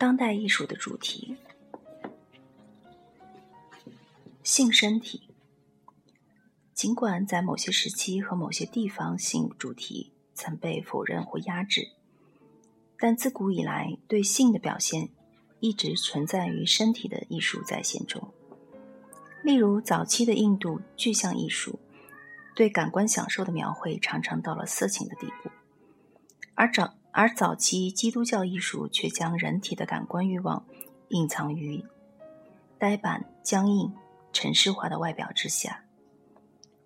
当代艺术的主题：性身体。尽管在某些时期和某些地方，性主题曾被否认或压制，但自古以来，对性的表现一直存在于身体的艺术再现中。例如，早期的印度具象艺术对感官享受的描绘常常到了色情的地步，而早而早期基督教艺术却将人体的感官欲望隐藏于呆板、僵硬、城市化的外表之下。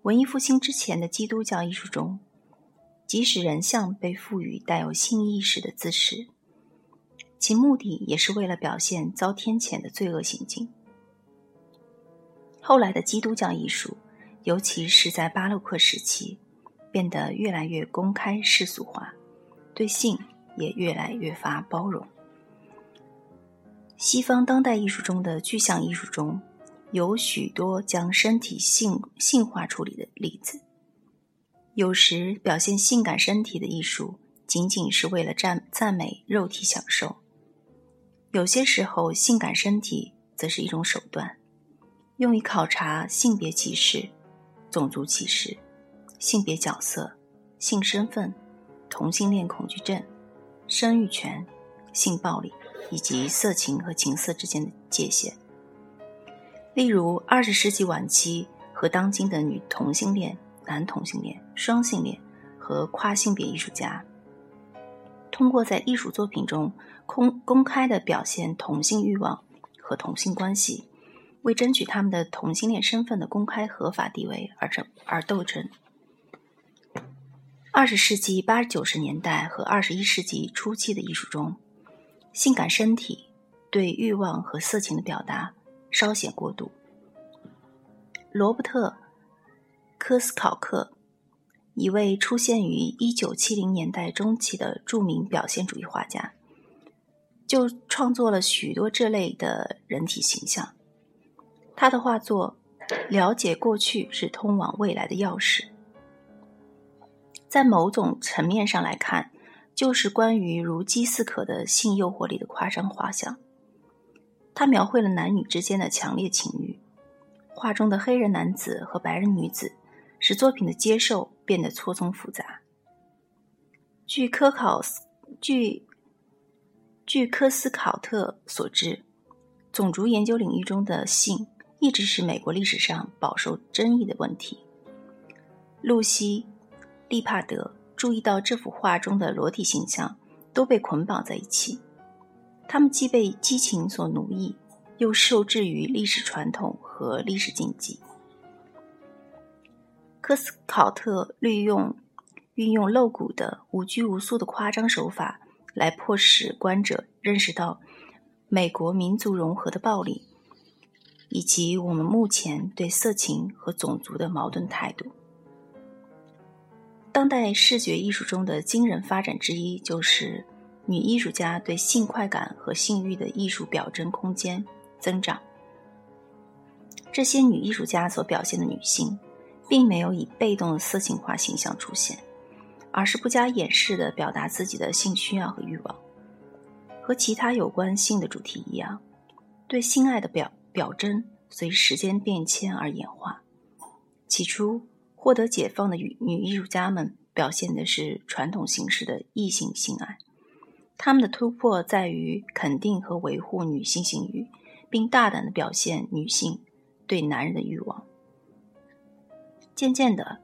文艺复兴之前的基督教艺术中，即使人像被赋予带有性意识的姿势，其目的也是为了表现遭天谴的罪恶行径。后来的基督教艺术，尤其是在巴洛克时期，变得越来越公开世俗化，对性也越来越发包容。西方当代艺术中的具象艺术中。有许多将身体性性化处理的例子。有时表现性感身体的艺术，仅仅是为了赞赞美肉体享受；有些时候，性感身体则是一种手段，用于考察性别歧视、种族歧视、性别角色、性身份、同性恋恐惧症、生育权、性暴力以及色情和情色之间的界限。例如，二十世纪晚期和当今的女同性恋、男同性恋、双性恋和跨性别艺术家，通过在艺术作品中公公开的表现同性欲望和同性关系，为争取他们的同性恋身份的公开合法地位而争而斗争。二十世纪八九十年代和二十一世纪初期的艺术中，性感身体对欲望和色情的表达。稍显过度。罗伯特·科斯考克，一位出现于一九七零年代中期的著名表现主义画家，就创作了许多这类的人体形象。他的画作《了解过去是通往未来的钥匙》，在某种层面上来看，就是关于如饥似渴的性诱惑力的夸张画像。他描绘了男女之间的强烈情欲，画中的黑人男子和白人女子使作品的接受变得错综复杂。据科考斯据据科斯考特所知，种族研究领域中的性一直是美国历史上饱受争议的问题。露西·利帕德注意到这幅画中的裸体形象都被捆绑在一起。他们既被激情所奴役，又受制于历史传统和历史禁忌。科斯考特利用运用露骨的、无拘无束的夸张手法，来迫使观者认识到美国民族融合的暴力，以及我们目前对色情和种族的矛盾态度。当代视觉艺术中的惊人发展之一，就是。女艺术家对性快感和性欲的艺术表征空间增长。这些女艺术家所表现的女性，并没有以被动的色情化形象出现，而是不加掩饰地表达自己的性需要和欲望。和其他有关性的主题一样，对性爱的表表征随时间变迁而演化。起初，获得解放的女女艺术家们表现的是传统形式的异性性爱。他们的突破在于肯定和维护女性性欲，并大胆的表现女性对男人的欲望。渐渐的，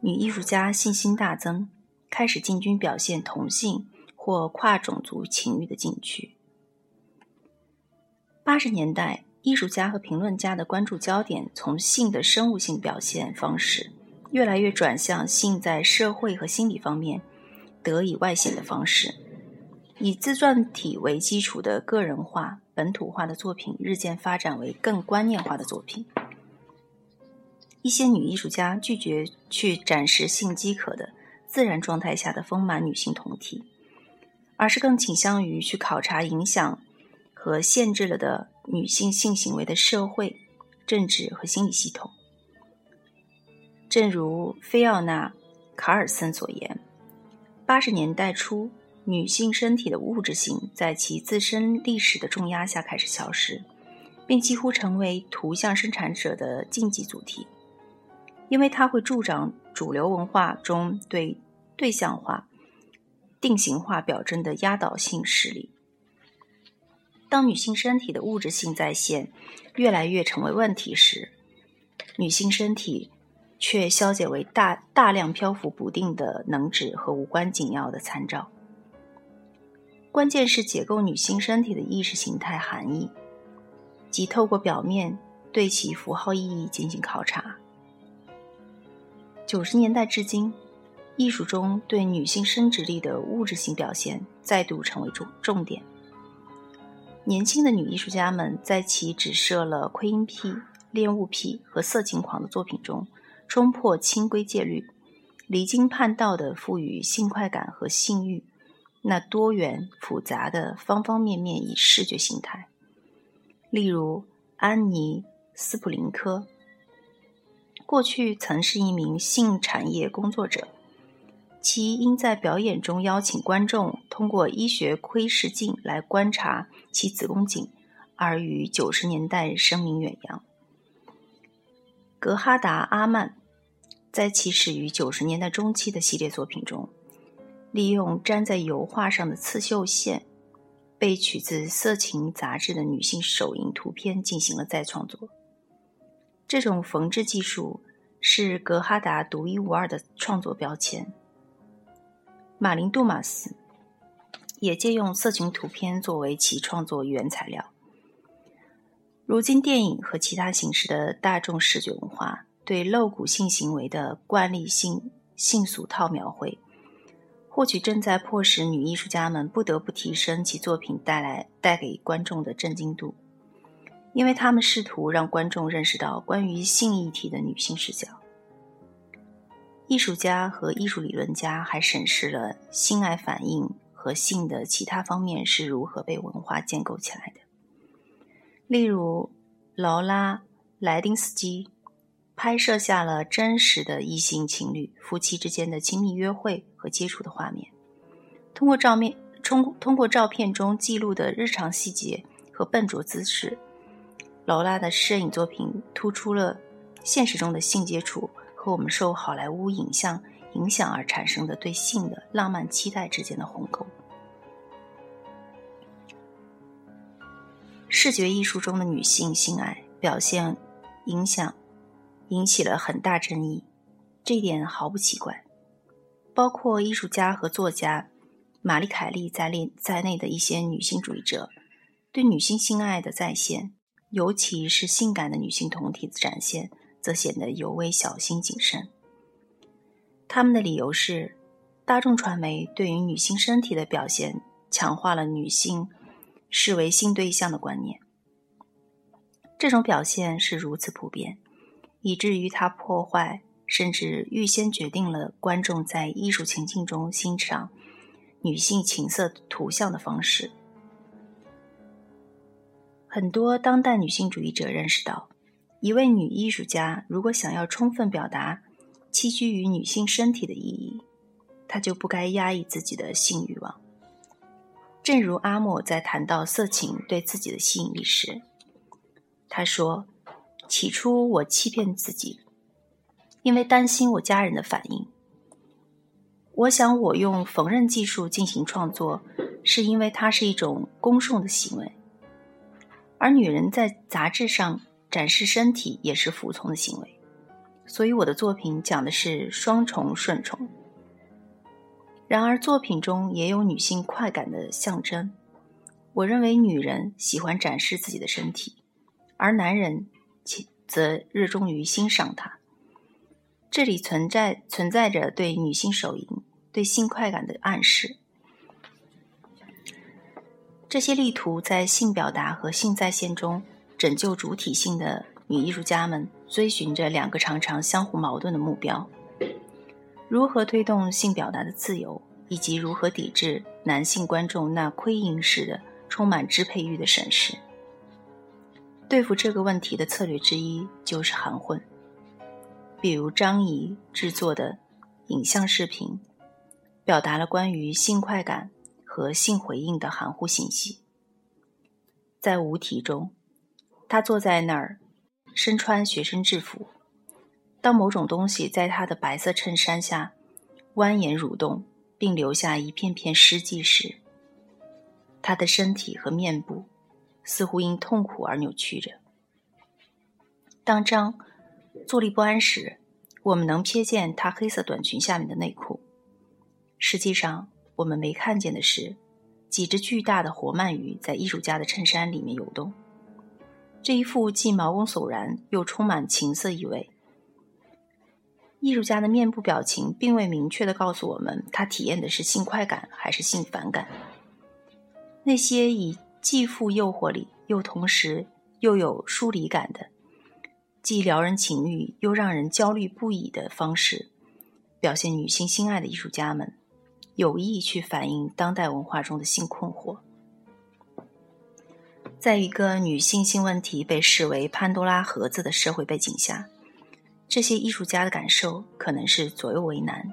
女艺术家信心大增，开始进军表现同性或跨种族情欲的禁区。八十年代，艺术家和评论家的关注焦点从性的生物性表现方式，越来越转向性在社会和心理方面得以外显的方式。以自传体为基础的个人化、本土化的作品日渐发展为更观念化的作品。一些女艺术家拒绝去展示性饥渴的自然状态下的丰满女性酮体，而是更倾向于去考察影响和限制了的女性性行为的社会、政治和心理系统。正如菲奥娜·卡尔森所言，八十年代初。女性身体的物质性在其自身历史的重压下开始消失，并几乎成为图像生产者的禁忌主题，因为它会助长主流文化中对对象化、定型化表征的压倒性势力。当女性身体的物质性在线越来越成为问题时，女性身体却消解为大大量漂浮不定的能指和无关紧要的参照。关键是解构女性身体的意识形态含义，即透过表面对其符号意义进行考察。九十年代至今，艺术中对女性生殖力的物质性表现再度成为重重点。年轻的女艺术家们在其只设了窥阴癖、恋物癖和色情狂的作品中，冲破清规戒律，离经叛道的赋予性快感和性欲。那多元复杂的方方面面以视觉形态，例如安妮·斯普林科，过去曾是一名性产业工作者，其因在表演中邀请观众通过医学窥视镜来观察其子宫颈，而于九十年代声名远扬。格哈达·阿曼在其始于九十年代中期的系列作品中。利用粘在油画上的刺绣线，被取自色情杂志的女性手淫图片进行了再创作。这种缝制技术是格哈达独一无二的创作标签。马林·杜马斯也借用色情图片作为其创作原材料。如今，电影和其他形式的大众视觉文化对露骨性行为的惯例性性俗套描绘。或许正在迫使女艺术家们不得不提升其作品带来带给观众的震惊度，因为他们试图让观众认识到关于性议题的女性视角。艺术家和艺术理论家还审视了性爱反应和性的其他方面是如何被文化建构起来的，例如劳拉·莱丁斯基。拍摄下了真实的异性情侣夫妻之间的亲密约会和接触的画面。通过照面，通通过照片中记录的日常细节和笨拙姿势，劳拉的摄影作品突出了现实中的性接触和我们受好莱坞影像影响而产生的对性的浪漫期待之间的鸿沟。视觉艺术中的女性性爱表现影响。引起了很大争议，这一点毫不奇怪。包括艺术家和作家玛丽·凯莉在内在内的一些女性主义者，对女性性爱的再现，尤其是性感的女性酮体的展现，则显得尤为小心谨慎。他们的理由是，大众传媒对于女性身体的表现，强化了女性视为性对象的观念。这种表现是如此普遍。以至于它破坏，甚至预先决定了观众在艺术情境中欣赏女性情色图像的方式。很多当代女性主义者认识到，一位女艺术家如果想要充分表达栖居于女性身体的意义，她就不该压抑自己的性欲望。正如阿莫在谈到色情对自己的吸引力时，他说。起初，我欺骗自己，因为担心我家人的反应。我想，我用缝纫技术进行创作，是因为它是一种恭送的行为，而女人在杂志上展示身体也是服从的行为。所以，我的作品讲的是双重顺从。然而，作品中也有女性快感的象征。我认为，女人喜欢展示自己的身体，而男人。其则热衷于欣赏它。这里存在存在着对女性手淫、对性快感的暗示。这些力图在性表达和性在线中拯救主体性的女艺术家们，追寻着两个常常相互矛盾的目标：如何推动性表达的自由，以及如何抵制男性观众那窥淫式的、充满支配欲的审视。对付这个问题的策略之一就是含混，比如张怡制作的影像视频，表达了关于性快感和性回应的含糊信息。在无题中，他坐在那儿，身穿学生制服。当某种东西在他的白色衬衫下蜿蜒蠕动，并留下一片片湿迹时，他的身体和面部似乎因痛苦而扭曲着。当张坐立不安时，我们能瞥见他黑色短裙下面的内裤。实际上，我们没看见的是几只巨大的活鳗鱼在艺术家的衬衫里面游动。这一幅既毛骨悚然又充满情色意味。艺术家的面部表情并未明确的告诉我们，他体验的是性快感还是性反感。那些以既富诱惑力又同时又有疏离感的，既撩人情欲又让人焦虑不已的方式，表现女性心爱的艺术家们，有意去反映当代文化中的性困惑。在一个女性性问题被视为潘多拉盒子的社会背景下。这些艺术家的感受可能是左右为难，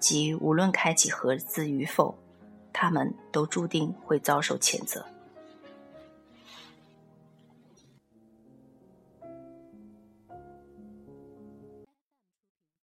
即无论开启盒子与否，他们都注定会遭受谴责。